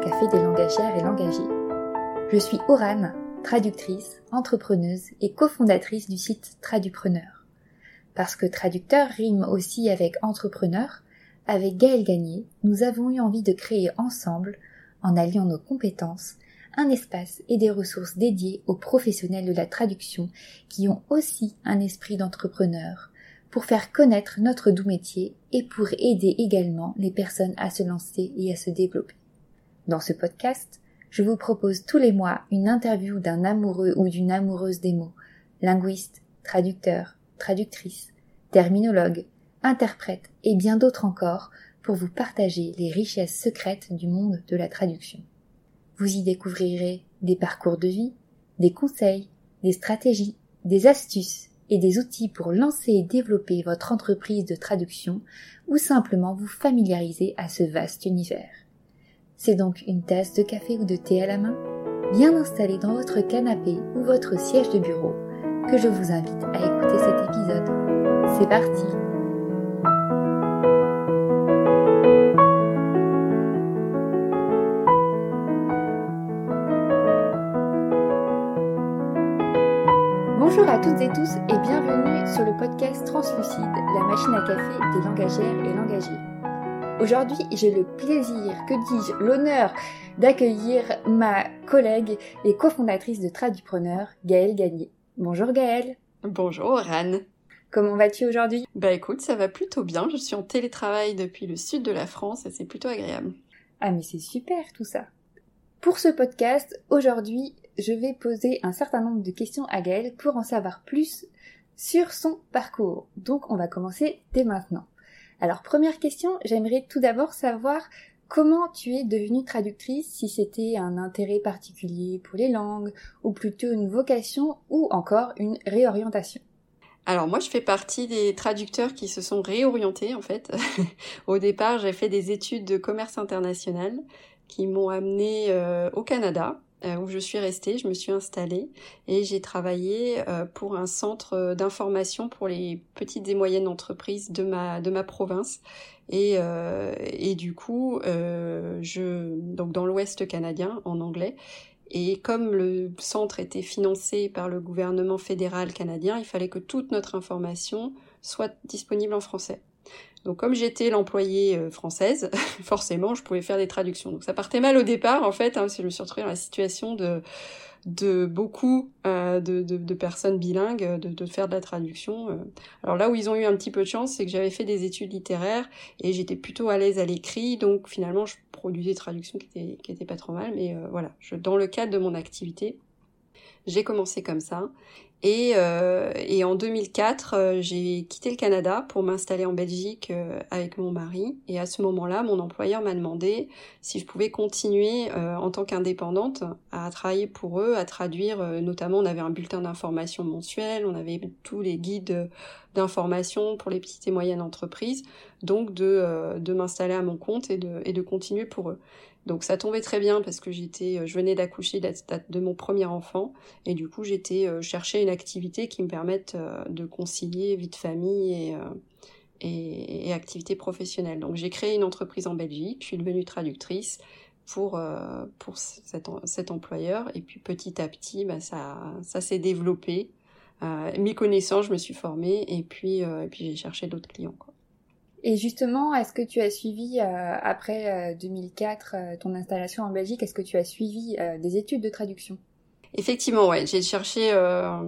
café des langagières et langagiers. Je suis Orane, traductrice, entrepreneuse et cofondatrice du site Tradupreneur. Parce que traducteur rime aussi avec entrepreneur, avec Gaël Gagné, nous avons eu envie de créer ensemble, en alliant nos compétences, un espace et des ressources dédiées aux professionnels de la traduction qui ont aussi un esprit d'entrepreneur, pour faire connaître notre doux métier et pour aider également les personnes à se lancer et à se développer. Dans ce podcast, je vous propose tous les mois une interview d'un amoureux ou d'une amoureuse des mots, linguiste, traducteur, traductrice, terminologue, interprète et bien d'autres encore pour vous partager les richesses secrètes du monde de la traduction. Vous y découvrirez des parcours de vie, des conseils, des stratégies, des astuces et des outils pour lancer et développer votre entreprise de traduction ou simplement vous familiariser à ce vaste univers. C'est donc une tasse de café ou de thé à la main, bien installée dans votre canapé ou votre siège de bureau, que je vous invite à écouter cet épisode. C'est parti Bonjour à toutes et tous et bienvenue sur le podcast Translucide, la machine à café des langagères et langagiers. Aujourd'hui, j'ai le plaisir, que dis-je, l'honneur d'accueillir ma collègue et cofondatrice de Tradupreneur, Gaëlle Gagné. Bonjour Gaëlle. Bonjour Anne. Comment vas-tu aujourd'hui? Bah écoute, ça va plutôt bien. Je suis en télétravail depuis le sud de la France et c'est plutôt agréable. Ah mais c'est super tout ça. Pour ce podcast, aujourd'hui, je vais poser un certain nombre de questions à Gaëlle pour en savoir plus sur son parcours. Donc on va commencer dès maintenant. Alors première question, j'aimerais tout d'abord savoir comment tu es devenue traductrice, si c'était un intérêt particulier pour les langues, ou plutôt une vocation, ou encore une réorientation. Alors moi, je fais partie des traducteurs qui se sont réorientés en fait. Au départ, j'ai fait des études de commerce international qui m'ont amené euh, au Canada où je suis restée, je me suis installée et j'ai travaillé euh, pour un centre d'information pour les petites et moyennes entreprises de ma de ma province. Et euh, et du coup je donc dans l'Ouest canadien en anglais. Et comme le centre était financé par le gouvernement fédéral canadien, il fallait que toute notre information soit disponible en français. Donc comme j'étais l'employée euh, française, forcément je pouvais faire des traductions. Donc ça partait mal au départ en fait, hein, parce que je me suis retrouvée dans la situation de de beaucoup euh, de, de, personnes bilingues de, de, faire de la traduction. Euh. Alors là où ils ont eu un petit peu de chance, c'est que j'avais fait des études littéraires et j'étais plutôt à l'aise à l'écrit, donc finalement je produisais des traductions qui étaient, qui étaient pas trop mal, mais voilà, je, dans le cadre de mon activité, j'ai commencé comme ça et, euh, et en 2004, euh, j'ai quitté le Canada pour m'installer en Belgique euh, avec mon mari. Et à ce moment-là, mon employeur m'a demandé si je pouvais continuer en tant qu'indépendante à travailler pour eux, à traduire. notamment, on avait un bulletin d'information mensuel, on avait tous les guides d'information pour les petites et moyennes entreprises. Donc, de, de m'installer à mon compte et de, et de continuer pour eux. Donc ça tombait très bien parce que j'étais, euh, je venais d'accoucher de, mon premier enfant et du coup j'étais euh, chercher une activité qui me permette euh, de concilier vie de famille et, et, activité professionnelle. Donc j'ai créé une entreprise en Belgique, je suis devenue traductrice pour pour cet, cet employeur et puis petit à petit bah, ça ça s'est développé. mes connaissances, je me suis formée et puis puis j'ai cherché d'autres clients. Et justement, est-ce que tu as suivi, euh, après 2004, euh, euh, ton installation en Belgique, est-ce que tu as suivi des études de traduction? Effectivement, ouais, j'ai cherché. Euh,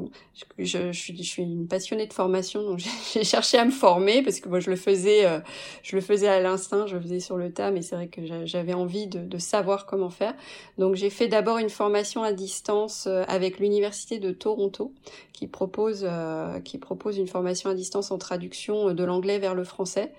je, suis, une passionnée de formation, donc j'ai cherché à me former parce que moi je le faisais, euh, je le faisais à l'instinct, je le faisais sur le tas, mais c'est vrai que j'avais envie de, de, savoir comment faire. Donc j'ai fait d'abord une formation à distance euh, avec l'université de Toronto, qui propose, euh, qui propose une formation à distance en traduction de l'anglais vers le français.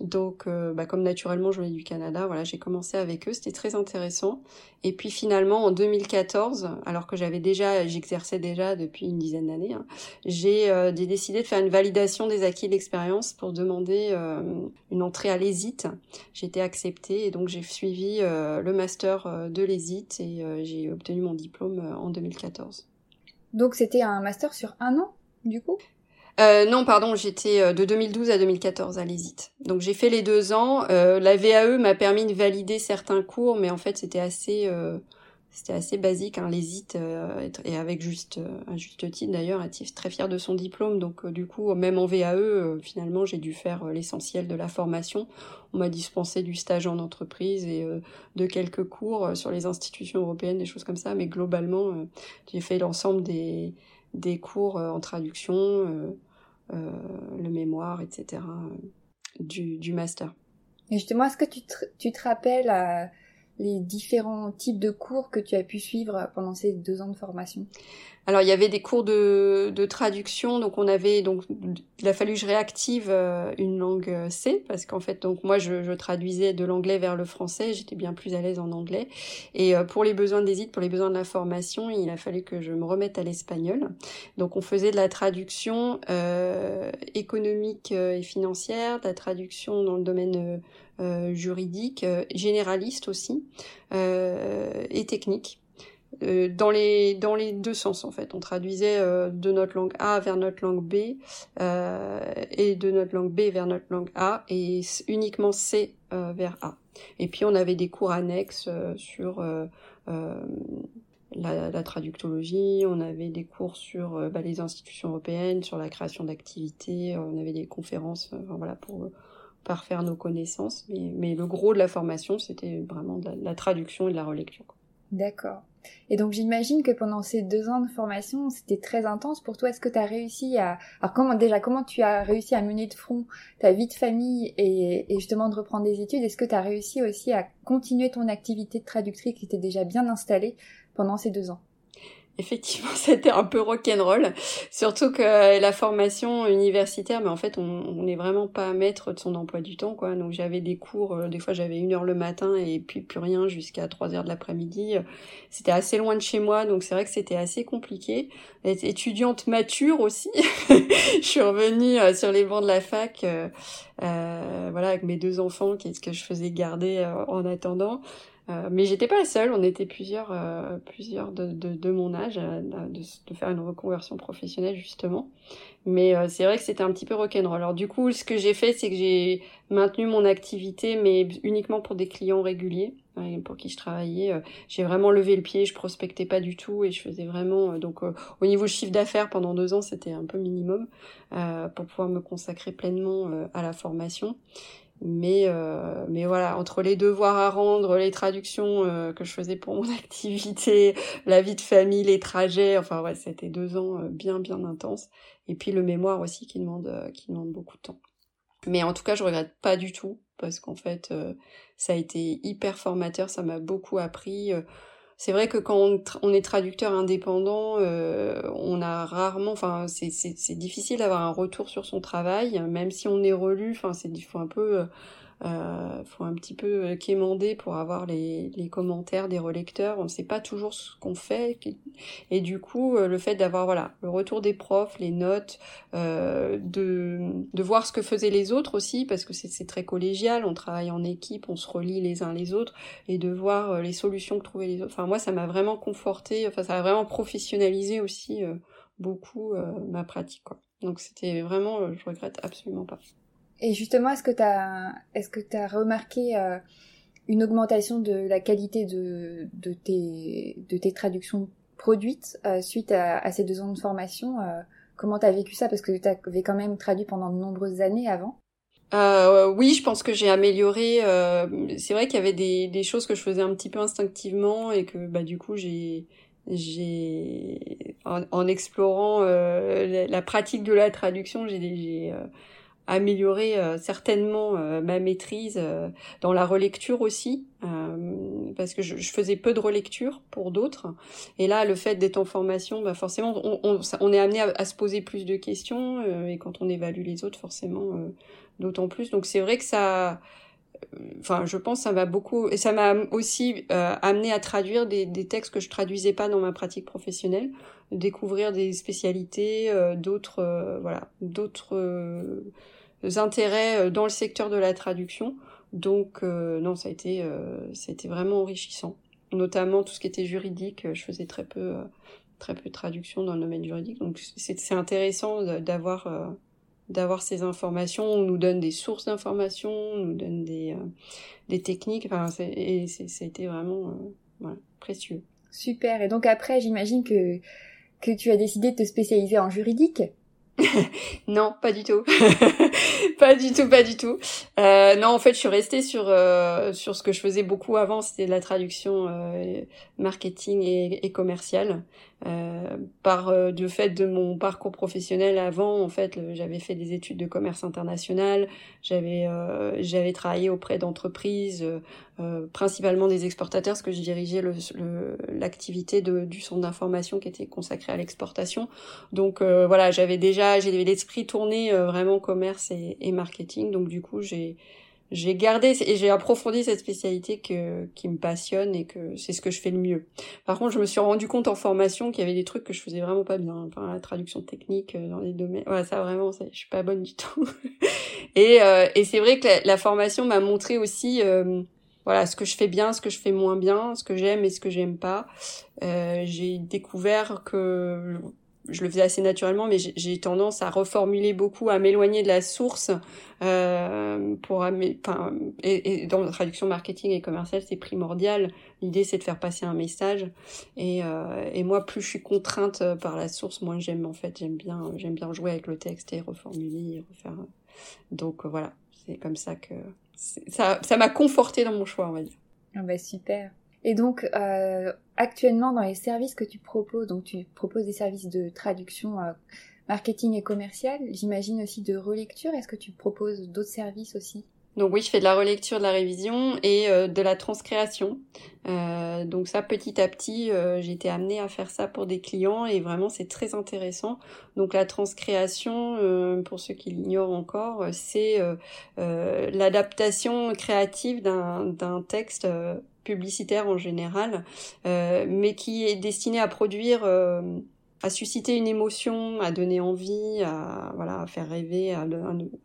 Donc, euh, bah, comme naturellement je venais du Canada, voilà, j'ai commencé avec eux, c'était très intéressant. Et puis finalement, en 2014, alors que j'avais déjà, j'exerçais déjà depuis une dizaine d'années, hein, j'ai euh, décidé de faire une validation des acquis de l'expérience pour demander euh, une entrée à l'ESIT. J'ai été acceptée et donc j'ai suivi le master de l'ESIT et j'ai obtenu mon diplôme en 2014. Donc c'était un master sur un an, du coup? Euh, non, pardon, j'étais euh, de 2012 à 2014 à l'ESIT. Donc j'ai fait les deux ans. Euh, la VAE m'a permis de valider certains cours, mais en fait c'était assez, c'était assez basique. Hein, l'ESIT et avec juste un juste titre d'ailleurs, est très fier de son diplôme. Donc du coup, même en VAE, finalement j'ai dû faire l'essentiel de la formation. On m'a dispensé du stage en entreprise et de quelques cours sur les institutions européennes, des choses comme ça. Mais globalement, j'ai fait l'ensemble des des cours en traduction euh, le mémoire, etc. Euh, du, du master. Et justement, est-ce que tu te, tu te rappelles euh, les différents types de cours que tu as pu suivre pendant ces deux ans de formation alors il y avait des cours de, de traduction, donc on avait donc il a fallu que je réactive euh, une langue euh, C parce qu'en fait donc moi je, traduisais de l'anglais vers le français, j'étais bien plus à l'aise en anglais. Et euh, pour les besoins des pour les besoins de la formation, il a fallu que je me remette à l'espagnol. Donc on faisait de la traduction économique et financière, de la traduction dans le domaine juridique, généraliste aussi et technique. Euh, dans les dans les deux sens en fait. On traduisait euh, de notre langue A vers notre langue B euh, et de notre langue B vers notre langue A et uniquement C vers A. Et puis on avait des cours annexes sur la, traductologie, on avait des cours sur bah, les institutions européennes, sur la création d'activités, on avait des conférences, voilà pour parfaire nos connaissances. Mais, le gros de la formation, c'était vraiment de la, la, traduction et de la relecture. D'accord. Et donc j'imagine que pendant ces deux ans de formation, c'était très intense pour toi. Est-ce que tu as réussi à... Alors comment déjà, comment tu as réussi à mener de front ta vie de famille et, et justement de reprendre des études? Est-ce que tu as réussi aussi à continuer ton activité de traductrice qui était déjà bien installée pendant ces deux ans? Effectivement, c'était un peu rock'n'roll. Surtout que la formation universitaire, mais en fait, on n'est vraiment pas maître de son emploi du temps, quoi. Donc j'avais des cours, euh, des fois j'avais une heure le matin et puis plus rien jusqu'à trois heures de l'après-midi. C'était assez loin de chez moi, donc c'est vrai que c'était assez compliqué. Étudiante mature aussi, je suis revenue euh, sur les bancs de la fac, euh, euh, voilà, avec mes deux enfants, qu'est-ce que je faisais garder en attendant. Euh, mais j'étais pas la seule, on était plusieurs, euh, plusieurs de, mon âge euh, de, faire une reconversion professionnelle justement. Mais c'est vrai que c'était un petit peu rock'n'roll. Alors du coup, ce que j'ai fait, c'est que j'ai maintenu mon activité, mais uniquement pour des clients réguliers pour qui je travaillais. j'ai vraiment levé le pied, je prospectais pas du tout et je faisais vraiment donc au niveau chiffre d'affaires pendant deux ans, c'était un peu minimum pour pouvoir me consacrer pleinement à la formation. Mais, euh, mais voilà, entre les devoirs à rendre, les traductions euh, que je faisais pour mon activité, la vie de famille, les trajets, enfin ouais, c'était deux ans euh, bien bien intenses. Et puis le mémoire aussi qui demande qui demande beaucoup de temps. Mais en tout cas, je regrette pas du tout parce qu'en fait, ça a été hyper formateur, ça m'a beaucoup appris c'est vrai que quand on, est traducteur indépendant, euh, on a rarement, enfin, c'est difficile d'avoir un retour sur son travail, même si on est relu. Enfin, c'est un peu euh, faut un petit peu euh, quémander pour avoir les, commentaires des relecteurs. On ne sait pas toujours ce qu'on fait. Et du coup, euh, le fait d'avoir voilà le retour des profs, les notes, euh, de, voir ce que faisaient les autres aussi, parce que c'est très collégial, on travaille en équipe, on se relie les uns les autres, et de voir les solutions que trouvaient les autres. Enfin, moi, ça m'a vraiment conforté, enfin, ça a vraiment professionnalisé aussi beaucoup ma pratique. Quoi. Donc c'était vraiment, je regrette absolument pas. Et justement, est-ce que tu as, est-ce que remarqué euh, une augmentation de la qualité de, de, tes, de tes traductions produites euh, suite à, à, ces deux ans de formation euh, Comment tu as vécu ça? Parce que tu avais quand même traduit pendant de nombreuses années avant. Euh, oui, je pense que j'ai amélioré. Euh, c'est vrai qu'il y avait des, des, choses que je faisais un petit peu instinctivement et que bah du coup j'ai j'ai en, en, explorant euh, la, la, pratique de la traduction, j'ai améliorer euh, certainement euh, ma maîtrise euh, dans la relecture aussi parce que je, je, faisais peu de relecture pour d'autres. Et là le fait d'être en formation bah forcément on, on, on est amené à, à, se poser plus de questions et quand on évalue les autres forcément d'autant plus. Donc c'est vrai que ça enfin je pense ça m'a beaucoup et ça m'a aussi amené à traduire des, des, textes que je traduisais pas dans ma pratique professionnelle découvrir des spécialités d'autres voilà d'autres intérêts euh, dans le secteur de la traduction. Donc euh, non, ça a été, euh, ça vraiment enrichissant. Notamment tout ce qui était juridique, je faisais très peu, très peu de traduction dans le domaine juridique. Donc c'est intéressant d'avoir euh, d'avoir ces informations. On nous donne des sources d'informations, on nous donne des, euh, des techniques. Enfin, et ça a été vraiment précieux. Super. Et donc après, j'imagine que que tu as décidé de te spécialiser en juridique. non, pas du tout. pas du tout, pas du tout. Non, en fait, je suis restée sur euh, sur ce que je faisais beaucoup avant, c'était la traduction euh, marketing et, et commercial. Euh, par du fait de mon parcours professionnel avant, en fait, j'avais fait des études de commerce international, j'avais j'avais travaillé auprès d'entreprises, principalement des exportateurs, parce que je dirigeais l'activité le, du centre d'information qui était consacré à l'exportation. Donc voilà, j'avais déjà j'ai l'esprit tourné vraiment commerce et, et marketing, donc du coup j'ai j'ai gardé et j'ai approfondi cette spécialité que, qui me passionne et que c'est ce que je fais le mieux. Par contre, je me suis rendu compte en formation qu'il y avait des trucs que je faisais vraiment pas bien. Enfin, la traduction technique euh, dans les domaines. Ouais, ça vraiment, je suis pas bonne du tout. et euh, et c'est vrai que la, formation m'a montré aussi, euh, voilà, ce que je fais bien, ce que je fais moins bien, ce que j'aime et ce que j'aime pas. Euh, j'ai découvert que je le faisais assez naturellement, mais j'ai tendance à reformuler beaucoup, à m'éloigner de la source euh, pour, enfin, et, dans la traduction marketing et commerciale, c'est primordial. L'idée, c'est de faire passer un message. Et, euh, et moi, plus je suis contrainte par la source, moins j'aime en fait. J'aime bien, j'aime bien jouer avec le texte et reformuler, et refaire. Donc voilà, c'est comme ça que ça, ça m'a conforté dans mon choix, on va dire. Ah bah super. Et donc, euh, actuellement, dans les services que tu proposes, donc tu proposes des services de traduction euh, marketing et commercial, j'imagine aussi de relecture. Est-ce que tu proposes d'autres services aussi? Donc oui, je fais de la relecture, de la révision et euh, de la transcréation. Euh, donc ça, petit à petit, euh, j'ai été amenée à faire ça pour des clients et vraiment c'est très intéressant. Donc la transcréation, euh, pour ceux qui l'ignorent encore, c'est l'adaptation créative d'un texte publicitaire en général, mais qui est destiné à produire à susciter une émotion, à donner envie, à faire rêver, à,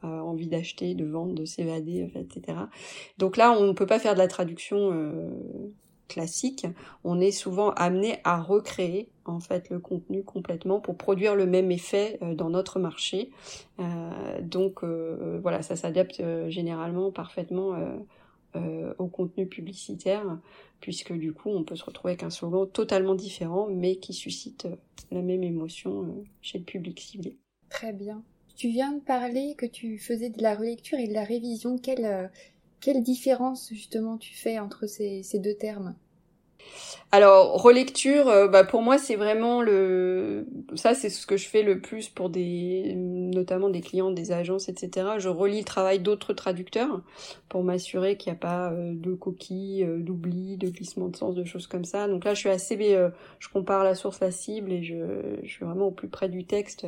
envie d'acheter, de vendre, de s'évader, etc. Donc là, on ne peut pas faire de la traduction euh, classique. On est souvent amené à recréer en fait le contenu complètement pour produire le même effet euh, dans notre marché. Euh, donc voilà, ça s'adapte généralement parfaitement au contenu publicitaire puisque du coup on peut se retrouver avec un slogan totalement différent mais qui suscite euh, la même émotion euh, chez le public ciblé. Très bien. Tu viens de parler que tu faisais de la relecture et de la révision. Quelle, euh, quelle différence justement tu fais entre ces, ces deux termes? Alors relecture, euh, bah pour moi c'est vraiment le, ça c'est ce que je fais le plus pour des, notamment des clients, des agences, etc. Je relis le travail d'autres traducteurs pour m'assurer qu'il n'y a pas euh, de coquilles, euh, d'oubli, de glissement de sens, de choses comme ça. Donc là je suis assez, je compare la source, la cible et je, suis vraiment au plus près du texte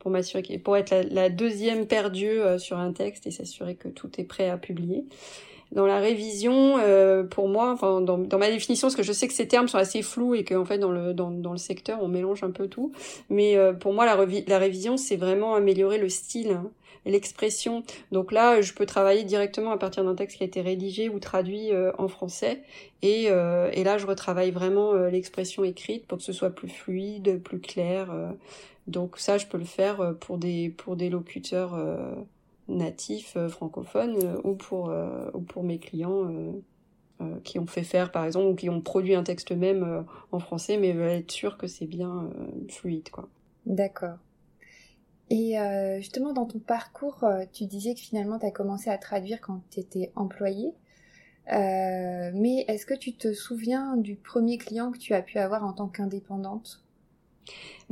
pour m'assurer, pour être la, la deuxième paire d'yeux sur un texte et s'assurer que tout est prêt à publier dans la révision, euh, pour moi, enfin dans, dans, ma définition, parce que je sais que ces termes sont assez flous et qu'en fait dans le dans, dans, le secteur on mélange un peu tout, mais euh, pour moi la, la révision c'est vraiment améliorer le style, hein, l'expression. Donc là, je peux travailler directement à partir d'un texte qui a été rédigé ou traduit euh, en français, et, et là je retravaille vraiment l'expression écrite pour que ce soit plus fluide, plus clair. donc ça, je peux le faire pour des pour des locuteurs natifs euh, francophones euh, ou pour euh, ou pour mes clients qui ont fait faire par exemple ou qui ont produit un texte même en français mais veulent être sûrs que c'est bien fluide quoi. D'accord. Et justement dans ton parcours, tu disais que finalement tu as commencé à traduire quand tu étais employé. mais est-ce que tu te souviens du premier client que tu as pu avoir en tant qu'indépendante?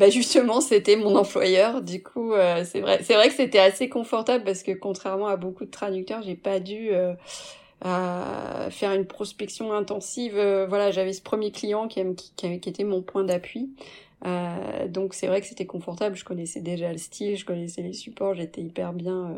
Bah justement, c'était mon employeur. Du coup, euh, c'est vrai, c'est vrai que c'était assez confortable parce que contrairement à beaucoup de traducteurs, j'ai pas dû euh, faire une prospection intensive. Euh, voilà, j'avais ce premier client qui, qui, qui était mon point d'appui. donc c'est vrai que c'était confortable. Je connaissais déjà le style, je connaissais les supports, j'étais hyper bien.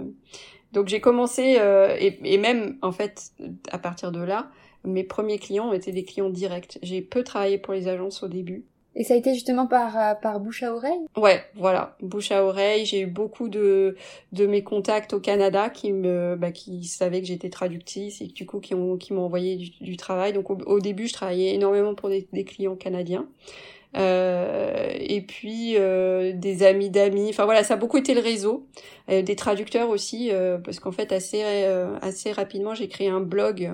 Donc j'ai commencé et, et même en fait à partir de là, mes premiers clients été des clients directs. J'ai peu travaillé pour les agences au début. Et ça a été justement par, euh, bouche à oreille? Ouais, voilà, bouche à oreille. J'ai eu beaucoup de, de mes contacts au Canada qui me, bah, qui savaient que j'étais traductrice et du coup qui ont, qui m'ont envoyé du, travail. Donc au, début, je travaillais énormément pour des clients canadiens. Euh, et puis euh, des amis d'amis. Enfin voilà, ça a beaucoup été le réseau, euh, des traducteurs aussi, parce qu'en fait assez assez rapidement j'ai créé un blog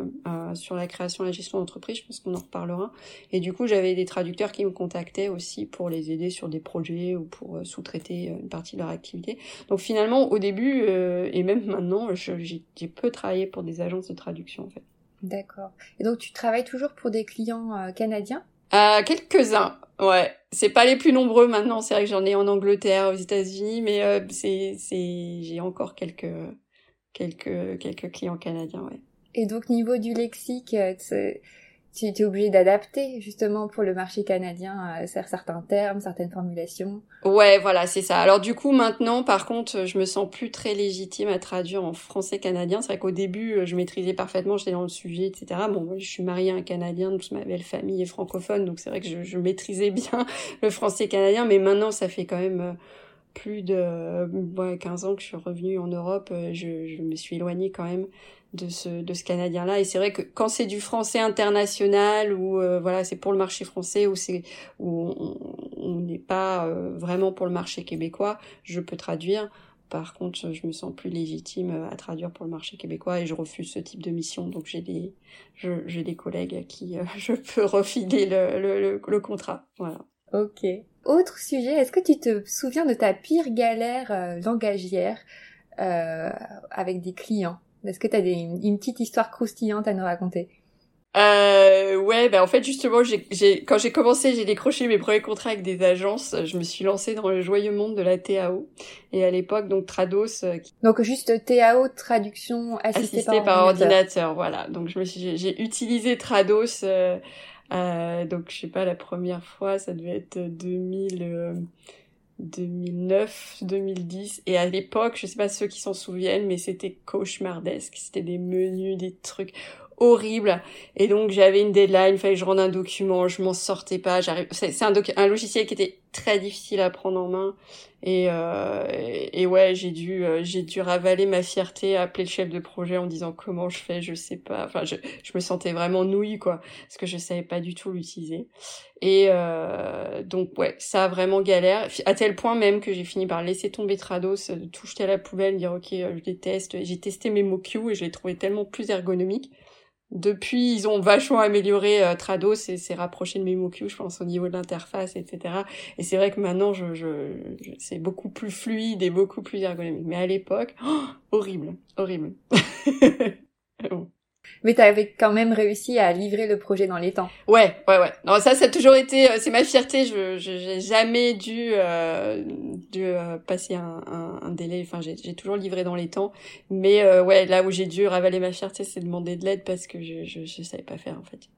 sur la création et la gestion d'entreprise. Je pense qu'on en reparlera. Et du coup j'avais des traducteurs qui me contactaient aussi pour les aider sur des projets ou pour sous-traiter une partie de leur activité. Donc finalement au début et même maintenant j'ai peu travaillé pour des agences de traduction en fait. D'accord. Et donc tu travailles toujours pour des clients canadiens? Euh, quelques-uns, ouais. C'est pas les plus nombreux maintenant. C'est vrai que j'en ai en Angleterre, aux États-Unis, mais euh, c'est, c'est, j'ai encore quelques, quelques, quelques clients canadiens, ouais. Et donc niveau du lexique, euh, tu es obligé d'adapter justement pour le marché canadien euh, certains termes, certaines formulations. Ouais, voilà, c'est ça. Alors du coup, maintenant, par contre, je me sens plus très légitime à traduire en français canadien. C'est vrai qu'au début, euh, je maîtrisais parfaitement, j'étais dans le sujet, etc. Bon, je suis mariée à un Canadien, toute ma belle famille est francophone, donc c'est vrai que je, je, maîtrisais bien le français canadien, mais maintenant, ça fait quand même euh, plus de ouais, 15 ans que je suis revenue en Europe, je, je me suis éloignée quand même de ce de ce canadien là et c'est vrai que quand c'est du français international ou euh, voilà c'est pour le marché français ou c'est où on n'est pas euh, vraiment pour le marché québécois je peux traduire. Par contre je me sens plus légitime à traduire pour le marché québécois et je refuse ce type de mission. Donc j'ai des j'ai des collègues à qui euh, je peux refiler le, le, le, contrat. Voilà. Ok. Autre sujet est-ce que tu te souviens de ta pire galère langagière avec des clients? Est-ce que tu as une petite histoire croustillante à nous raconter? Euh, ouais, ben en fait justement, j'ai, quand j'ai commencé, j'ai décroché mes premiers contrats avec des agences. Je me suis lancée dans le joyeux monde de la TAO. Et à l'époque, donc Trados. Euh, donc juste TAO, traduction assistée, par, ordinateur. Voilà. Donc je me suis, j'ai utilisé Trados. Euh, euh, donc je sais pas, la première fois, ça devait être 2000. 2009, 2010 et à l'époque, je sais pas ceux qui s'en souviennent, mais c'était cauchemardesque. C'était des menus, des trucs horribles. Et donc j'avais une deadline, fallait que je rende un document, je m'en sortais pas. C'est un, un logiciel qui était très difficile à prendre en main. Et, euh, et, ouais, j'ai dû, euh, j'ai dû ravaler ma fierté, appeler le chef de projet en disant comment je fais, je sais pas. Enfin, je, je me sentais vraiment nouille quoi, parce que je savais pas du tout l'utiliser. Et euh, donc ouais, ça a vraiment galère, à tel point même que j'ai fini par laisser tomber Trados, de tout jeter à la poubelle, dire ok, euh, je déteste. J'ai testé mes MoQ et je l'ai trouvé tellement plus ergonomique. Depuis, ils ont vachement amélioré euh, Trados et s'est rapproché de MemoQ, je pense, au niveau de l'interface, etc. Et c'est vrai que maintenant, je, je, c'est beaucoup plus fluide et beaucoup plus ergonomique. Mais à l'époque, horrible, horrible. Mais tu avais quand même réussi à livrer le projet dans les temps. Ouais, ouais, ouais. Non, ça, ça a toujours été, euh, c'est ma fierté. Je, j'ai jamais dû, euh, dû euh, passer un, un, délai. Enfin, j'ai, toujours livré dans les temps. Mais euh, ouais, là où j'ai dû ravaler ma fierté, c'est demander de l'aide parce que je, je, je savais pas faire en fait.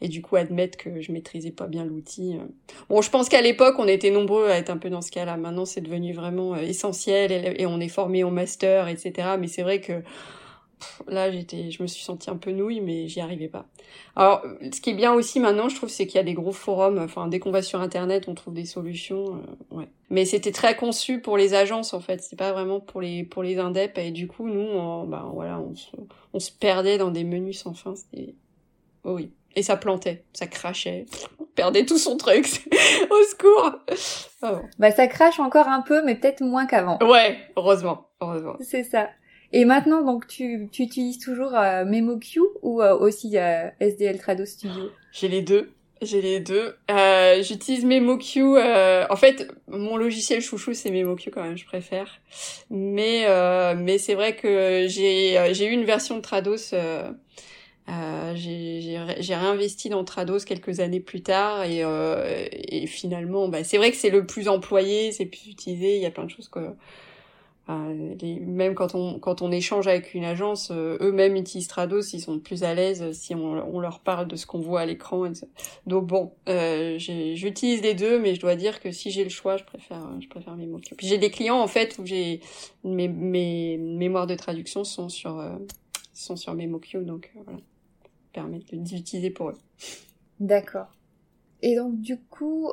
Et du coup, admettre que je maîtrisais pas bien l'outil. Bon, je pense qu'à l'époque, on était nombreux à être un peu dans ce cas-là. Maintenant, c'est devenu vraiment essentiel et, et on est formé au master, etc. Mais c'est vrai que là j'étais je me suis sentie un peu nouille mais j'y arrivais pas. Alors ce qui est bien aussi maintenant je trouve c'est qu'il y a des gros forums. Enfin dès qu'on va sur internet on trouve des solutions euh, ouais. Mais c'était très conçu pour les agences en fait. C'est pas vraiment pour les pour les indeps et du coup nous on, bah voilà on se, on se perdait dans des menus sans fin. C'était oh oui. Et ça plantait. Ça crachait. On perdait tout son truc. Au secours. Oh. bah ça crache encore un peu mais peut-être moins qu'avant. Ouais heureusement. Heureusement. C'est ça et maintenant, donc, tu, tu utilises toujours euh, MemoQ ou euh, aussi euh, SDL Trado Studio? J'ai les deux. J'ai les deux. Euh, J'utilise MemoQ. Euh, en fait, mon logiciel chouchou, c'est MemoQ quand même, je préfère. Mais mais c'est vrai que j'ai j'ai eu une version de Trados. j'ai réinvesti dans Trados quelques années plus tard et, et finalement, bah, c'est vrai que c'est le plus employé, c'est plus utilisé. Il y a plein de choses que même quand on quand on échange avec une agence, euh, eux-mêmes utilisent Trados, ils sont plus à l'aise si on, leur parle de ce qu'on voit à l'écran. Donc bon, euh, j'utilise les deux, mais je dois dire que si j'ai le choix, je préfère je préfère. Puis j'ai des clients en fait où mes, mes mémoires de traduction sont sur euh, sont sur MemoQ, donc euh, voilà, permettre d'utiliser pour eux. D'accord. Et donc du coup,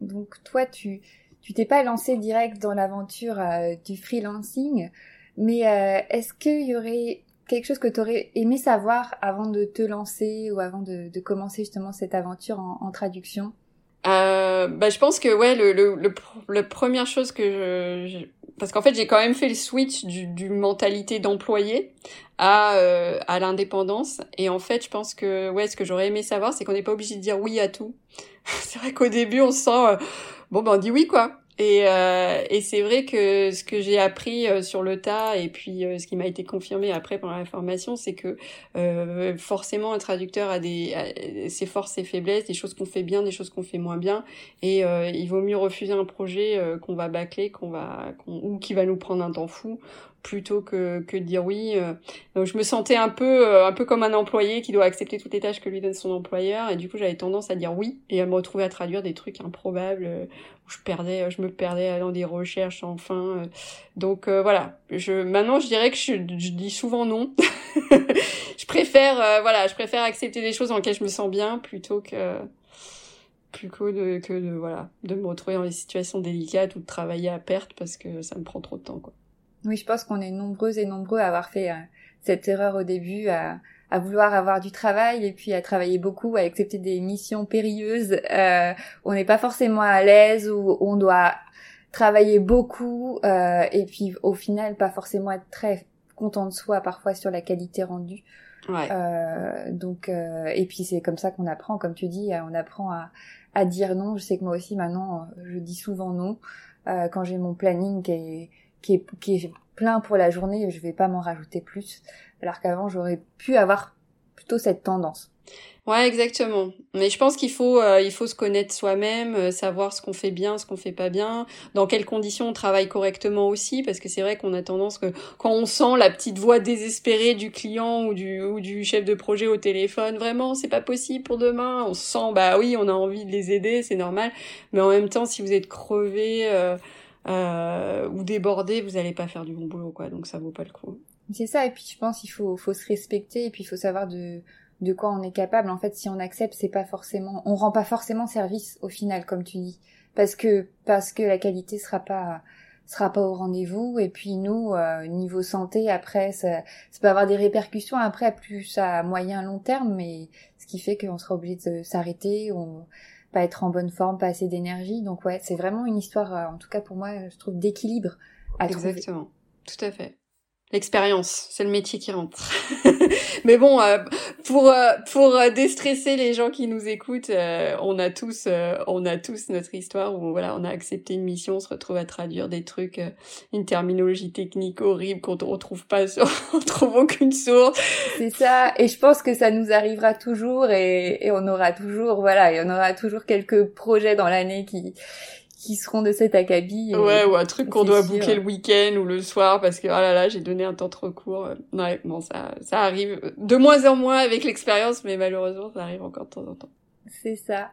donc toi tu tu t'es pas lancé direct dans l'aventure euh, du freelancing, mais euh, est-ce qu'il y aurait quelque chose que tu aurais aimé savoir avant de te lancer ou avant de, commencer justement cette aventure en, traduction? Euh, bah, je pense que ouais, le, le, le, première chose que je, parce qu'en fait j'ai quand même fait le switch du, du mentalité d'employé à euh, à l'indépendance et en fait je pense que ouais ce que j'aurais aimé savoir c'est qu'on n'est pas obligé de dire oui à tout. c'est vrai qu'au début on se sent euh, bon ben on dit oui quoi. Et, euh, et c'est vrai que ce que j'ai appris euh, sur le tas et puis euh, ce qui m'a été confirmé après pendant la formation, c'est que forcément un traducteur a des ses forces, ses faiblesses, des choses qu'on fait bien, des choses qu'on fait moins bien, et il vaut mieux refuser un projet qu'on va bâcler, qu'on va ou qui va nous prendre un temps fou plutôt que, que de dire oui. Donc je me sentais un peu un peu comme un employé qui doit accepter toutes les tâches que lui donne son employeur et du coup j'avais tendance à dire oui et à me retrouver à traduire des trucs improbables je perdais, je me perdais dans des recherches enfin. Euh. Donc euh, voilà, je maintenant je dirais que je, dis souvent non. je préfère euh, voilà, je préfère accepter des choses dans lesquelles je me sens bien plutôt que plutôt de, que de voilà de me retrouver dans des situations délicates ou de travailler à perte parce que ça me prend trop de temps quoi. Oui, je pense qu'on est nombreuses et nombreux à avoir fait cette erreur au début à à vouloir avoir du travail et puis à travailler beaucoup, à accepter des missions périlleuses. Euh, on n'est pas forcément à l'aise ou on doit travailler beaucoup euh, et puis au final pas forcément être très content de soi parfois sur la qualité rendue. Ouais. Euh, donc euh, et puis c'est comme ça qu'on apprend, comme tu dis, on apprend à, à dire non. Je sais que moi aussi maintenant je dis souvent non euh, quand j'ai mon planning qui est, qui est, plein pour la journée, je vais pas m'en rajouter plus alors qu'avant j'aurais pu avoir plutôt cette tendance. Ouais, exactement. Mais je pense qu'il faut, euh, il faut se connaître soi-même, euh, savoir ce qu'on fait bien, ce qu'on fait pas bien, dans quelles conditions on travaille correctement aussi, parce que c'est vrai qu'on a tendance que quand on sent la petite voix désespérée du client ou du ou du chef de projet au téléphone, vraiment c'est pas possible pour demain, on sent bah oui, on a envie de les aider, c'est normal, mais en même temps si vous êtes crevé euh, ou débordé, vous allez pas faire du bon boulot quoi, donc ça vaut pas le coup. C'est ça, et puis je pense qu'il faut, faut se respecter, et puis il faut savoir de, de quoi on est capable. En fait, si on accepte, c'est pas forcément, on rend pas forcément service au final, comme tu dis, parce que parce que la qualité sera pas sera pas au rendez-vous. Et puis nous, euh, niveau santé, après, ça, ça peut avoir des répercussions après plus à moyen long terme, mais ce qui fait qu'on sera obligé de s'arrêter, pas être en bonne forme, pas assez d'énergie. Donc ouais, c'est vraiment une histoire, euh, en tout cas pour moi, je trouve d'équilibre à Exactement. Tout à fait. L'expérience, c'est le métier qui rentre. Mais bon, euh, pour euh, pour euh, déstresser les gens qui nous écoutent, on a tous on a tous notre histoire où voilà, on a accepté une mission, on se retrouve à traduire des trucs, une terminologie technique horrible qu'on on trouve pas, on trouve aucune source. C'est ça, et je pense que ça nous arrivera toujours et, et on aura toujours voilà, on aura toujours quelques projets dans l'année qui qui seront de cet acabit. Ouais, ou un truc qu'on doit boucler le week-end ou le soir parce que, oh là là, j'ai donné un temps trop court. Ouais, bon, ça, ça arrive de moins en moins avec l'expérience, mais malheureusement, ça arrive encore de temps en temps. C'est ça.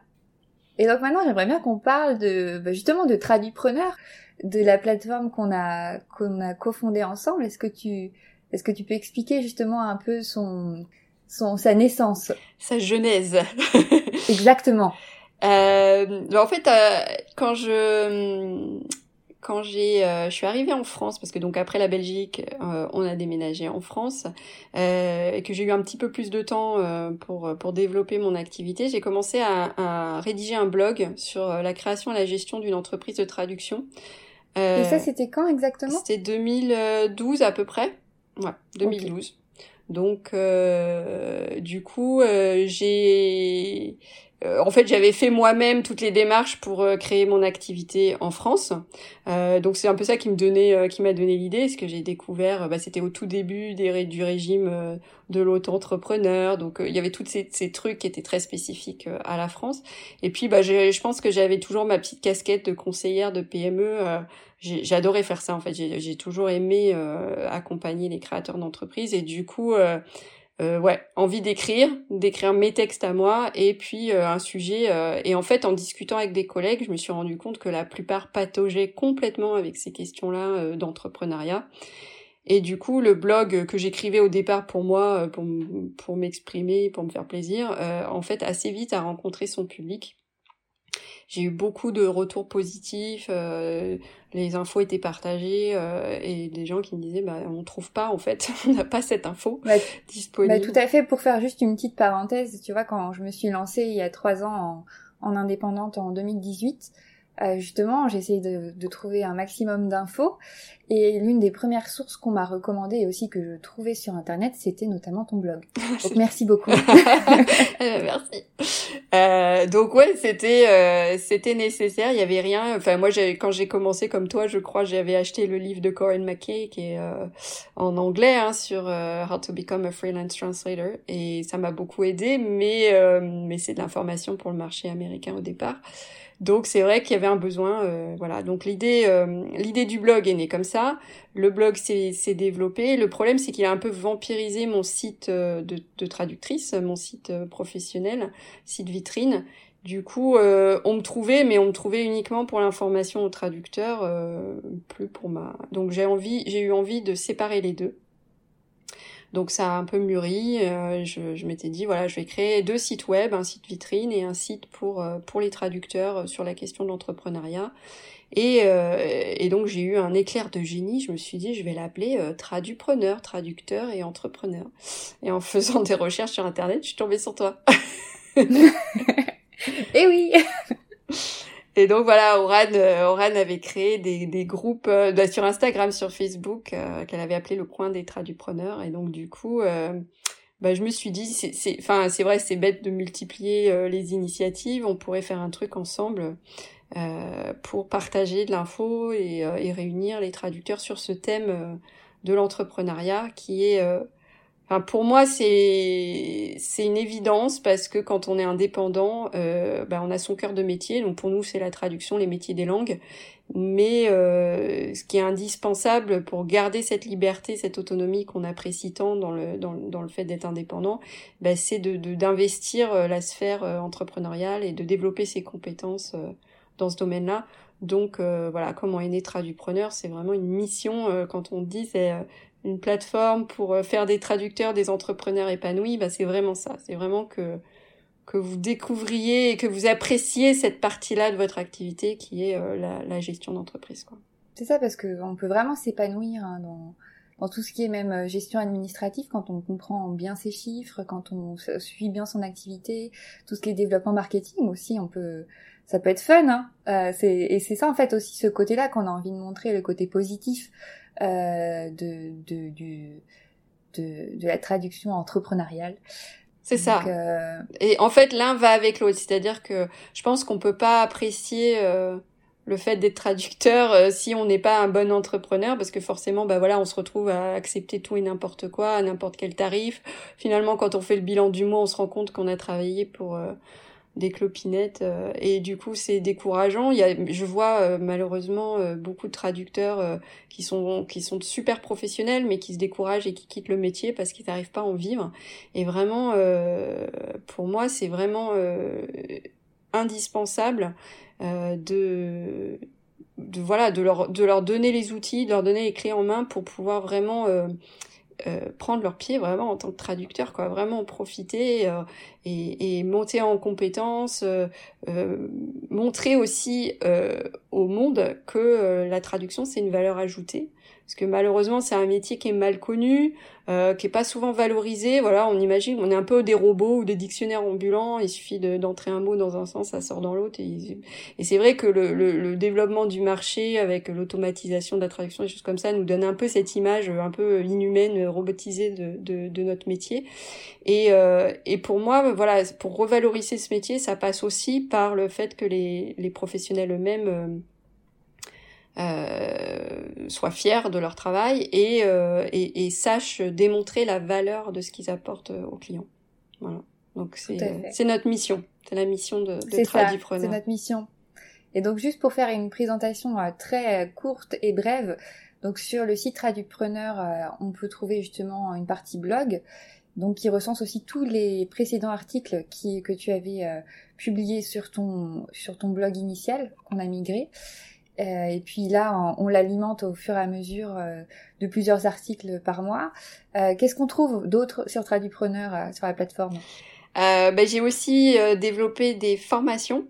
Et donc maintenant, j'aimerais bien qu'on parle de, bah, justement, de Tradupreneur, de la plateforme qu'on a, qu'on a cofondée ensemble. Est-ce que tu, est-ce que tu peux expliquer justement un peu son, son, sa naissance? Sa genèse. Exactement. Euh, bah, en fait, euh, quand je quand j'ai euh, je suis arrivée en France parce que donc après la Belgique euh, on a déménagé en France euh, et que j'ai eu un petit peu plus de temps pour pour développer mon activité j'ai commencé à, à, rédiger un blog sur la création et la gestion d'une entreprise de traduction. Et ça c'était quand exactement? c'était 2012 à peu près. Ouais 2012 donc du coup j'ai euh, en fait, j'avais fait moi-même toutes les démarches pour euh, créer mon activité en France. Euh, donc c'est un peu ça qui me donnait, qui m'a donné l'idée, ce que j'ai découvert. Bah, c'était au tout début du régime de l'auto-entrepreneur. Donc il y avait tous ces, ces, trucs qui étaient très spécifiques à la France. Et puis bah, je pense que j'avais toujours ma petite casquette de conseillère de PME. J'adorais faire ça en fait. J'ai toujours aimé accompagner les créateurs d'entreprises et du coup euh, ouais, envie d'écrire, d'écrire mes textes à moi et puis euh, un sujet. Euh, et en fait, en discutant avec des collègues, je me suis rendu compte que la plupart pataugeaient complètement avec ces questions-là euh, d'entrepreneuriat. Et du coup, le blog que j'écrivais au départ pour moi, pour, pour m'exprimer, pour me faire plaisir, en fait, assez vite a rencontré son public. J'ai eu beaucoup de retours positifs, euh, les infos étaient partagées euh, et des gens qui me disaient bah on trouve pas en fait, on n'a pas cette info disponible. Bah, tout à fait. Pour faire juste une petite parenthèse, tu vois quand je me suis lancée il y a trois ans en indépendante en 2018. Euh, justement, j'ai essayé de, de, trouver un maximum d'infos et l'une des premières sources qu'on m'a recommandées et aussi que je trouvais sur internet, c'était notamment ton blog. Donc merci beaucoup. Euh, merci. Euh, donc ouais, c'était euh, c'était nécessaire. Il y avait rien. Enfin moi, quand j'ai commencé comme toi, je crois, j'avais acheté le livre de Corinne McKay qui est euh, en anglais hein, sur How to Become a Freelance Translator et ça m'a beaucoup aidé. Mais mais c'est de l'information pour le marché américain au départ. Donc c'est vrai qu'il y avait un besoin, euh, voilà. Donc l'idée, euh, l'idée du blog est née comme ça. Le blog s'est développé. Le problème c'est qu'il a un peu vampirisé mon site euh, de, traductrice, mon site professionnel, site vitrine. Du coup, on me trouvait, mais on me trouvait uniquement pour l'information au traducteur, plus pour ma. Donc j'ai envie, j'ai eu envie de séparer les deux. Donc ça a un peu mûri. Euh, je, je m'étais dit voilà, je vais créer deux sites web, un site vitrine et un site pour euh, pour les traducteurs euh, sur la question de l'entrepreneuriat. Et, et, donc j'ai eu un éclair de génie. Je me suis dit je vais l'appeler tradupreneur, traducteur et entrepreneur. Et en faisant des recherches sur internet, je suis tombée sur toi. et oui. Et donc voilà, Oran, euh, avait créé des, des groupes euh, bah, sur Instagram, sur Facebook, euh, qu'elle avait appelé le coin des tradupreneurs. Et donc du coup, bah, je me suis dit, c'est, enfin c'est vrai, c'est bête de multiplier les initiatives. On pourrait faire un truc ensemble pour partager de l'info et, et, réunir les traducteurs sur ce thème de l'entrepreneuriat qui est Pour moi, c'est c'est une évidence parce que quand on est indépendant, euh, bah, on a son cœur de métier. Donc pour nous, c'est la traduction, les métiers des langues. Mais euh, ce qui est indispensable pour garder cette liberté, cette autonomie qu'on apprécie tant dans le dans, dans le fait d'être indépendant, bah, c'est de d'investir euh, la sphère euh, entrepreneuriale et de développer ses compétences dans ce domaine-là. Donc voilà, comment est né Tradupreneur, c'est vraiment une mission. quand on dit, c'est une plateforme pour euh, faire des traducteurs, des entrepreneurs épanouis, bah c'est vraiment ça. C'est vraiment que que vous découvriez et que vous appréciez cette partie-là de votre activité qui est euh, la, la, gestion d'entreprise. C'est ça parce que on peut vraiment s'épanouir hein, dans, dans tout ce qui est même euh, gestion administrative quand on comprend bien ses chiffres, quand on suit bien son activité, tout ce qui est développement marketing aussi, on peut ça peut être fun. Hein. Euh, et c'est ça en fait aussi ce côté-là qu'on a envie de montrer, le côté positif euh, de, de, du, de, de la traduction entrepreneuriale. C'est ça. Euh... Et en fait, l'un va avec l'autre. C'est-à-dire que je pense qu'on peut pas apprécier euh, le fait d'être traducteur euh, si on n'est pas un bon entrepreneur, parce que forcément, bah voilà, on se retrouve à accepter tout et n'importe quoi, à n'importe quel tarif. Finalement, quand on fait le bilan du mois, on se rend compte qu'on a travaillé pour euh, des clopinettes euh, et du coup c'est décourageant. Je vois euh, malheureusement euh, beaucoup de traducteurs qui sont super professionnels mais qui se découragent et qui quittent le métier parce qu'ils n'arrivent pas à en vivre. Et vraiment pour moi c'est vraiment indispensable de leur de leur donner les outils de leur donner les clés en main pour pouvoir vraiment euh, prendre leur pied vraiment en tant que traducteur, quoi, vraiment profiter euh, et, monter en compétences, euh, montrer aussi au monde que la traduction c'est une valeur ajoutée parce que malheureusement c'est un métier qui est mal connu, euh, qui est pas souvent valorisé. Voilà, on imagine, on est un peu des robots ou des dictionnaires ambulants. Il suffit d'entrer un mot dans un sens, ça sort dans l'autre. Et, et c'est vrai que le, le, le, développement du marché avec l'automatisation de la traduction, des choses comme ça, nous donne un peu cette image un peu inhumaine, robotisée de, de, de notre métier. Et, euh, et pour moi, voilà, pour revaloriser ce métier, ça passe aussi par le fait que les, les professionnels eux-mêmes euh, euh, soient fiers de leur travail et, euh, et, et, sachent démontrer la valeur de ce qu'ils apportent euh, aux clients. Voilà. Donc c'est c'est notre mission, c'est la mission de, de Tradipreneur. C'est notre mission. Et donc juste pour faire une présentation euh, très courte et brève, donc sur le site Tradipreneur, on peut trouver justement une partie blog, donc qui recense aussi tous les précédents articles qui, que tu avais euh, publiés sur ton sur ton blog initial qu'on a migré. Euh, et puis là, on, l'alimente au fur et à mesure euh, de plusieurs articles par mois. Euh, qu'est-ce qu'on trouve d'autre sur Tradupreneur sur la plateforme? Ben, J'ai aussi développé des formations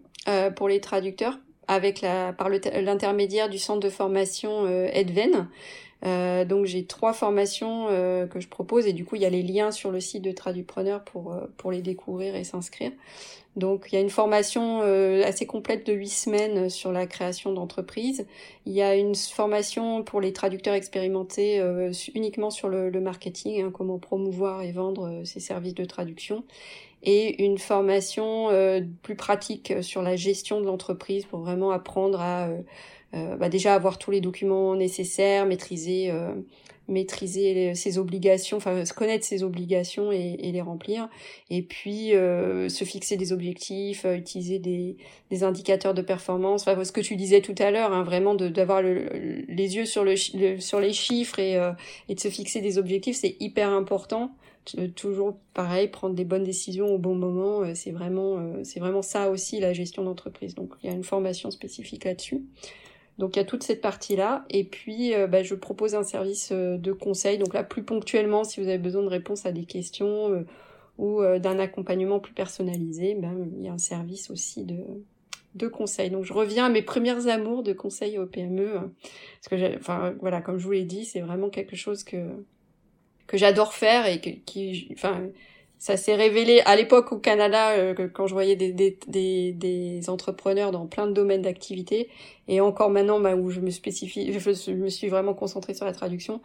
pour les traducteurs avec la, par l'intermédiaire du centre de formation Edven. Euh, donc j'ai trois formations euh, que je propose et du coup il y a les liens sur le site de Tradupreneur pour euh, pour les découvrir et s'inscrire. Donc il y a une formation assez complète de huit semaines sur la création d'entreprise. Il y a une formation pour les traducteurs expérimentés uniquement sur le, marketing, hein, comment promouvoir et vendre ses services de traduction et une formation plus pratique sur la gestion de l'entreprise pour vraiment apprendre à bah déjà avoir tous les documents nécessaires, maîtriser euh, maîtriser ses obligations, enfin connaître ses obligations et, les remplir, et puis euh, se fixer des objectifs, utiliser des, des, indicateurs de performance, enfin ce que tu disais tout à l'heure, hein, vraiment d'avoir le, les yeux sur, le, sur les chiffres et, et de se fixer des objectifs, c'est hyper important. Toujours pareil, prendre des bonnes décisions au bon moment, c'est vraiment c'est vraiment ça aussi la gestion d'entreprise. Donc il y a une formation spécifique là-dessus. Donc il y a toute cette partie-là. Et puis euh, bah, je propose un service euh, de conseil. Donc là, plus ponctuellement, si vous avez besoin de réponses à des questions euh, ou d'un accompagnement plus personnalisé, ben, il y a un service aussi de, de conseil. Donc je reviens à mes premières amours de conseil au PME. Hein. parce que enfin voilà, comme je vous l'ai dit, c'est vraiment quelque chose que que j'adore faire et que, qui enfin ça s'est révélé à l'époque au Canada euh, quand je voyais des, des, des, des, entrepreneurs dans plein de domaines d'activité. Et encore maintenant bah, où je me spécifie je, me suis vraiment concentrée sur la traduction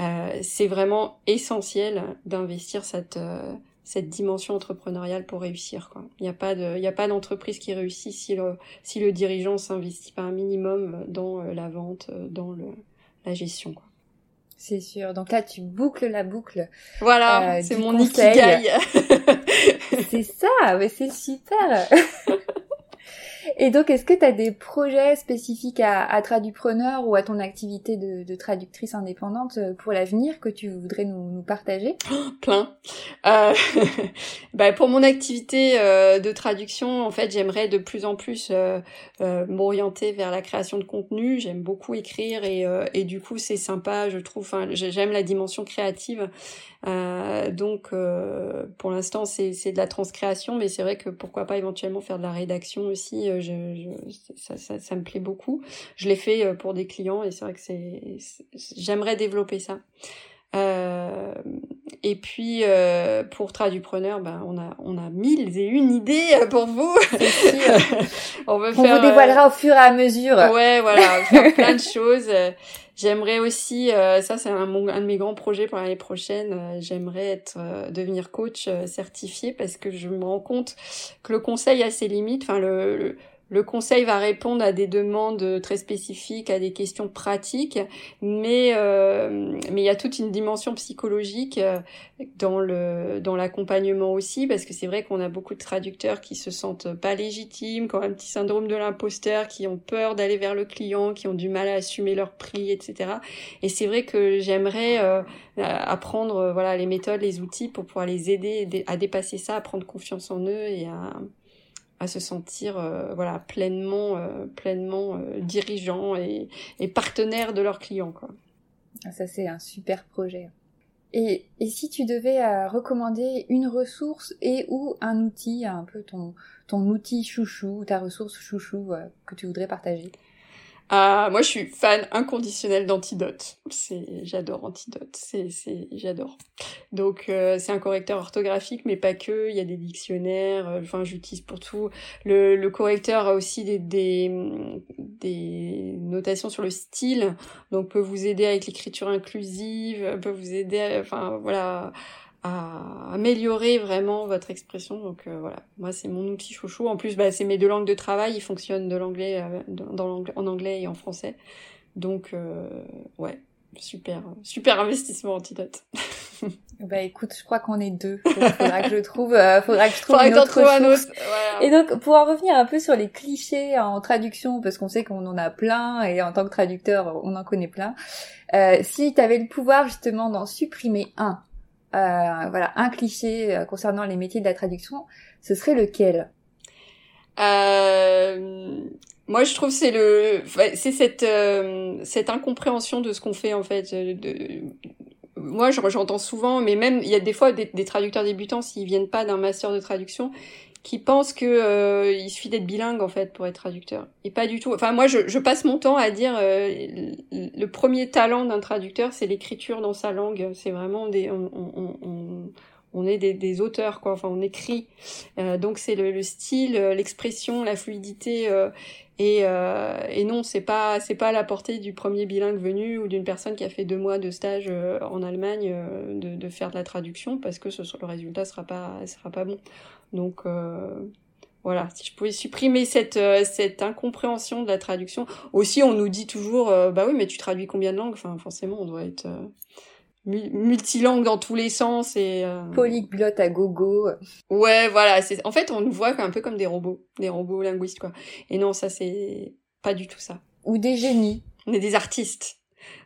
euh, c'est vraiment essentiel d'investir cette euh, cette dimension entrepreneuriale pour réussir quoi. Il n'y a pas de il y a pas d'entreprise qui réussit si le si le dirigeant s'investit pas un minimum dans euh, la vente dans le la gestion quoi c'est sûr. Donc là, tu boucles la boucle. Voilà, euh, c'est mon ikigai. c'est ça, mais c'est super. Et donc, est-ce que tu as des projets spécifiques à, à Tradupreneur ou à ton activité de, traductrice indépendante euh, pour l'avenir que tu voudrais nous, partager? Plein. Euh, bah, pour mon activité euh, de traduction, en fait, j'aimerais de plus en plus m'orienter vers la création de contenu. J'aime beaucoup écrire et, et du coup, c'est sympa, je trouve. Enfin, j'aime la dimension créative. Donc, pour l'instant, c'est de la transcréation, mais c'est vrai que pourquoi pas éventuellement faire de la rédaction aussi je, ça, ça, ça, me plaît beaucoup. Je l'ai fait euh, pour des clients et c'est vrai que c'est, j'aimerais développer ça. Euh, et puis euh, pour Tradupreneur, ben on a on a mille et une idées pour vous. on veut on faire, vous dévoilera au fur et à mesure. Ouais, voilà, faire plein de choses. J'aimerais aussi, ça c'est un, un, de mes grands projets pour l'année prochaine. J'aimerais être devenir coach certifié parce que je me rends compte que le conseil a ses limites. Enfin le le conseil va répondre à des demandes très spécifiques, à des questions pratiques, mais euh, mais il y a toute une dimension psychologique euh, dans le dans l'accompagnement aussi, parce que c'est vrai qu'on a beaucoup de traducteurs qui se sentent pas légitimes, qui ont un petit syndrome de l'imposteur, qui ont peur d'aller vers le client, qui ont du mal à assumer leur prix, etc. Et c'est vrai que j'aimerais euh, apprendre voilà les méthodes, les outils pour pouvoir les aider à dépasser ça, à prendre confiance en eux et à à se sentir euh, voilà pleinement euh, pleinement euh, dirigeant et, partenaire de leurs clients quoi. Ah, ça c'est un super projet. Et, et si tu devais recommander une ressource et ou un outil, un peu ton ton outil chouchou, ta ressource chouchou que tu voudrais partager? Ah, moi, je suis fan inconditionnel d'Antidote. C'est, j'adore Antidote. C'est, c'est, j'adore. Donc, euh, c'est un correcteur orthographique, mais pas que. Il y a des dictionnaires. Euh, enfin, j'utilise pour tout. Le, le correcteur a aussi des, des, des notations sur le style. Donc, peut vous aider avec l'écriture inclusive. Peut vous aider, enfin, voilà à améliorer vraiment votre expression. Donc euh, voilà, moi c'est mon outil chouchou. En plus, bah, c'est mes deux langues de travail, ils fonctionnent de l'anglais, euh, dans en anglais et en français. Donc euh, ouais, super, super investissement antidote. bah écoute, je crois qu'on est deux. faudra que je trouve, faudra que je trouve une autre un autre. Et donc pour en revenir un peu sur les clichés en traduction, parce qu'on sait qu'on en a plein et en tant que traducteur, on en connaît plein. si tu avais le pouvoir justement d'en supprimer un, euh, voilà, un cliché euh, concernant les métiers de la traduction, ce serait lequel? Euh, Moi, je trouve c'est le, c'est cette incompréhension de ce qu'on fait en fait. Moi, j'entends souvent, mais même il y a des fois des, traducteurs débutants s'ils viennent pas d'un master de traduction, qui pensent que euh, il suffit d'être bilingue en fait pour être traducteur. Et pas du tout. Enfin moi je, je passe mon temps à dire euh, le premier talent d'un traducteur c'est l'écriture dans sa langue. C'est vraiment des on, on, on, on est des, auteurs quoi. Enfin on écrit. Euh, donc c'est le, le, style, l'expression, la fluidité. et, et non c'est pas c'est pas à la portée du premier bilingue venu ou d'une personne qui a fait deux mois de stage en Allemagne de, faire de la traduction parce que le résultat sera pas sera pas bon. Donc euh, voilà, si je pouvais supprimer cette euh, cette incompréhension de la traduction. Aussi, on nous dit toujours, euh, bah oui, mais tu traduis combien de langues? Enfin, forcément, on doit être multilangue dans tous les sens et polyglotte à gogo. Ouais, voilà. C'est en fait, on nous voit un peu comme des robots, des robots linguistes quoi. Et non, ça c'est pas du tout ça. Ou des génies. On est des artistes,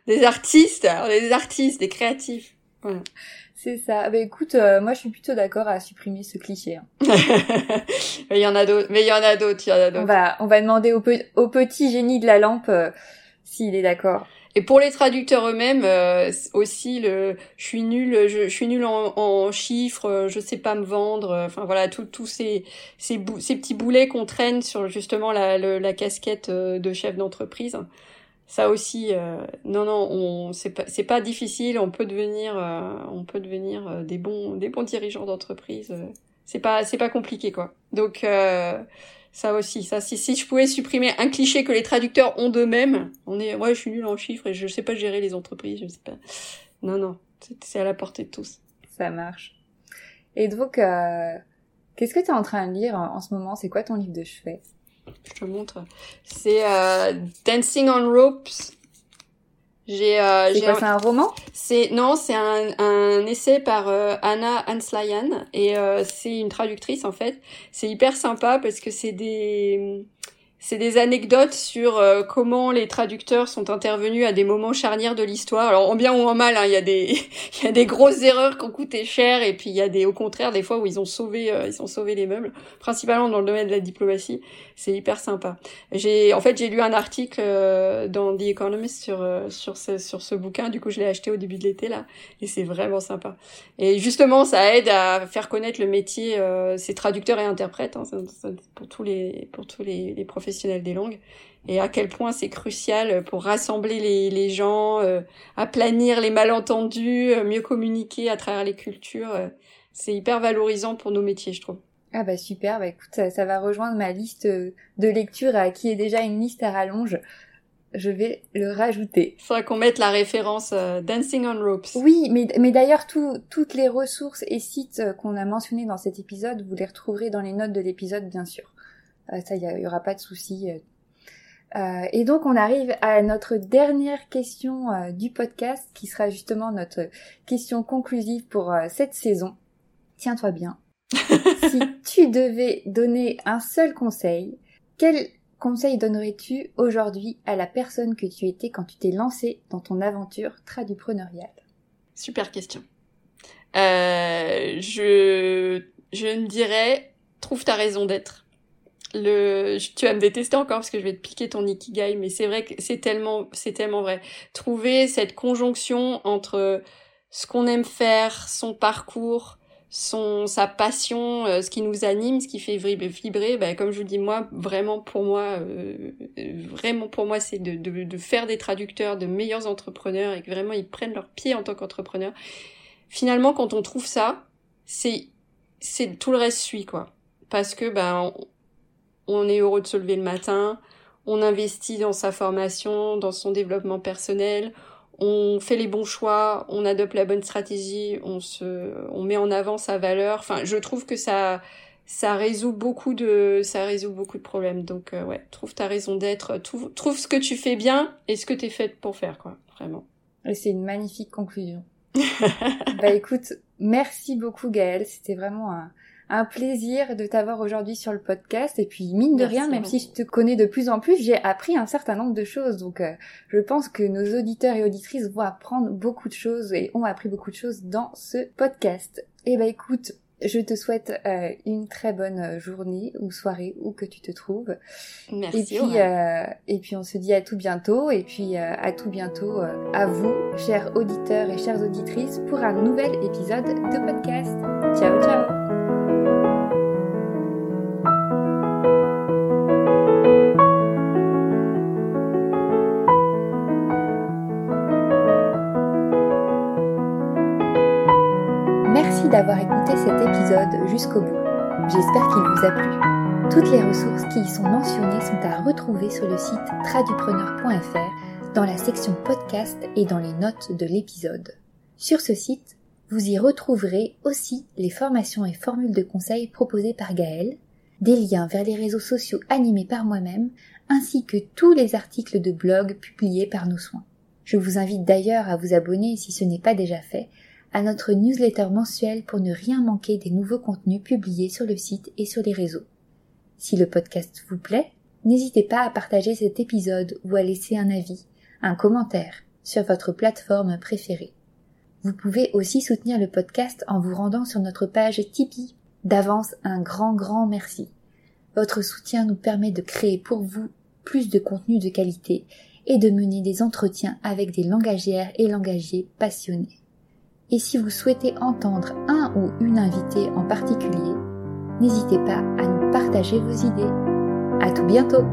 des artistes. On est des artistes, des créatifs. Voilà. C'est ça. Bah écoute, euh, moi je suis plutôt d'accord à supprimer ce cliché. Hein. mais il y en a d'autres. Mais il y en a d'autres. Il y en a d'autres. On va, on va demander au, au petit génie de la lampe euh, s'il est d'accord. Et pour les traducteurs eux-mêmes euh, aussi, le, je suis nul, je, je suis nul en, en, chiffres, je sais pas me vendre. Enfin voilà, tous ces ces, ces petits boulets qu'on traîne sur justement la, la casquette de chef d'entreprise ça aussi, euh, non, non, on, c'est pas, c'est pas difficile. On peut devenir, euh, on peut devenir euh, des bons, des bons dirigeants d'entreprise. c'est pas, c'est pas compliqué, quoi. Donc ça aussi, ça, si, si je pouvais supprimer un cliché que les traducteurs ont d'eux-mêmes, on est, ouais, je suis nul en chiffres et je sais pas gérer les entreprises, je sais pas. Non, non, c'est à la portée de tous. Ça marche. Et donc, qu'est-ce que tu es en train de lire en ce moment? C'est quoi ton livre de chevet? Je te montre. C'est euh, Dancing on Ropes. J'ai. Euh, c'est C'est un roman? C'est non, c'est un, un essai par euh, Anna Hanslayan et euh, c'est une traductrice en fait. C'est hyper sympa parce que c'est des c'est des anecdotes sur euh, comment les traducteurs sont intervenus à des moments charnières de l'histoire. Alors en bien ou en mal, hein, il y a des il y a des grosses erreurs qui ont coûté cher et puis il y a des au contraire des fois où ils ont sauvé euh, ils ont sauvé les meubles, principalement dans le domaine de la diplomatie. C'est hyper sympa. J'ai en fait j'ai lu un article euh, dans The Economist sur sur ce sur ce bouquin. Du coup je l'ai acheté au début de l'été là et c'est vraiment sympa. Et justement ça aide à faire connaître le métier. c'est traducteurs et interprètes hein, pour tous les pour tous les, les professionnels des langues et à quel point c'est crucial pour rassembler les, les gens, euh, aplanir les malentendus, euh, mieux communiquer à travers les cultures. Euh, c'est hyper valorisant pour nos métiers, je trouve. Ah bah super, bah écoute, ça, va rejoindre ma liste de lecture à qui est déjà une liste à rallonge. Je vais le rajouter. Faudra qu'on mette la référence Dancing on Ropes. Oui, mais, mais d'ailleurs, toutes les ressources et sites qu'on a mentionnés dans cet épisode, vous les retrouverez dans les notes de l'épisode, bien sûr. Euh, ça, il y, aura pas de souci. Euh. Euh, et donc on arrive à notre dernière question du podcast qui sera justement notre question conclusive pour cette saison. Tiens-toi bien. si tu devais donner un seul conseil, quel conseil donnerais-tu aujourd'hui à la personne que tu étais quand tu t'es lancé dans ton aventure tradupreneuriale? Super question. je, je me dirais, trouve ta raison d'être le tu vas me détester encore parce que je vais te piquer ton ikigai mais c'est vrai que c'est tellement c'est tellement vrai. Trouver cette conjonction entre ce qu'on aime faire son parcours son sa passion euh, ce qui nous anime ce qui fait vibrer ben, comme je vous dis moi vraiment pour moi euh, vraiment pour moi c'est de, de, de faire des traducteurs de meilleurs entrepreneurs et que vraiment ils prennent leur pied en tant qu'entrepreneurs. Finalement quand on trouve ça c'est c'est tout le reste suit quoi. Parce que ben on est heureux de se lever le matin, on investit dans sa formation, dans son développement personnel, on fait les bons choix, on adopte la bonne stratégie, on se, on met en avant sa valeur. Enfin, je trouve que ça, ça résout beaucoup de, ça résout beaucoup de problèmes. Donc, euh, ouais, trouve ta raison d'être, trouve, trouve ce que tu fais bien et ce que t'es faite pour faire, quoi, vraiment. C'est une magnifique conclusion. bah écoute, merci beaucoup Gaëlle, c'était vraiment un, un plaisir de t'avoir aujourd'hui sur le podcast. Et puis, mine de rien, même si je te connais de plus en plus, j'ai appris un certain nombre de choses. Donc, euh, je pense que nos auditeurs et auditrices vont apprendre beaucoup de choses et ont appris beaucoup de choses dans ce podcast. Eh ben, écoute, je te souhaite euh, une très bonne euh, journée ou soirée où que tu te trouves. Merci. Et puis, euh, et puis on se dit à tout bientôt. Et puis à tout bientôt à vous, chers auditeurs et chères auditrices, pour un nouvel épisode de podcast. Ciao, ciao. Épisode jusqu'au bout. J'espère qu'il vous a plu. Toutes les ressources qui y sont mentionnées sont à retrouver sur le site tradupreneur.fr dans la section podcast et dans les notes de l'épisode. Sur ce site, vous y retrouverez aussi les formations et formules de conseils proposées par Gaël, des liens vers les réseaux sociaux animés par moi-même, ainsi que tous les articles de blog publiés par nos soins. Je vous invite d'ailleurs à vous abonner, si ce n'est pas déjà fait, à notre newsletter mensuelle pour ne rien manquer des nouveaux contenus publiés sur le site et sur les réseaux. Si le podcast vous plaît, n'hésitez pas à partager cet épisode ou à laisser un avis, un commentaire sur votre plateforme préférée. Vous pouvez aussi soutenir le podcast en vous rendant sur notre page Tipeee. D'avance, un grand grand merci. Votre soutien nous permet de créer pour vous plus de contenu de qualité et de mener des entretiens avec des langagières et langagiers passionnés. Et si vous souhaitez entendre un ou une invitée en particulier, n'hésitez pas à nous partager vos idées. À tout bientôt!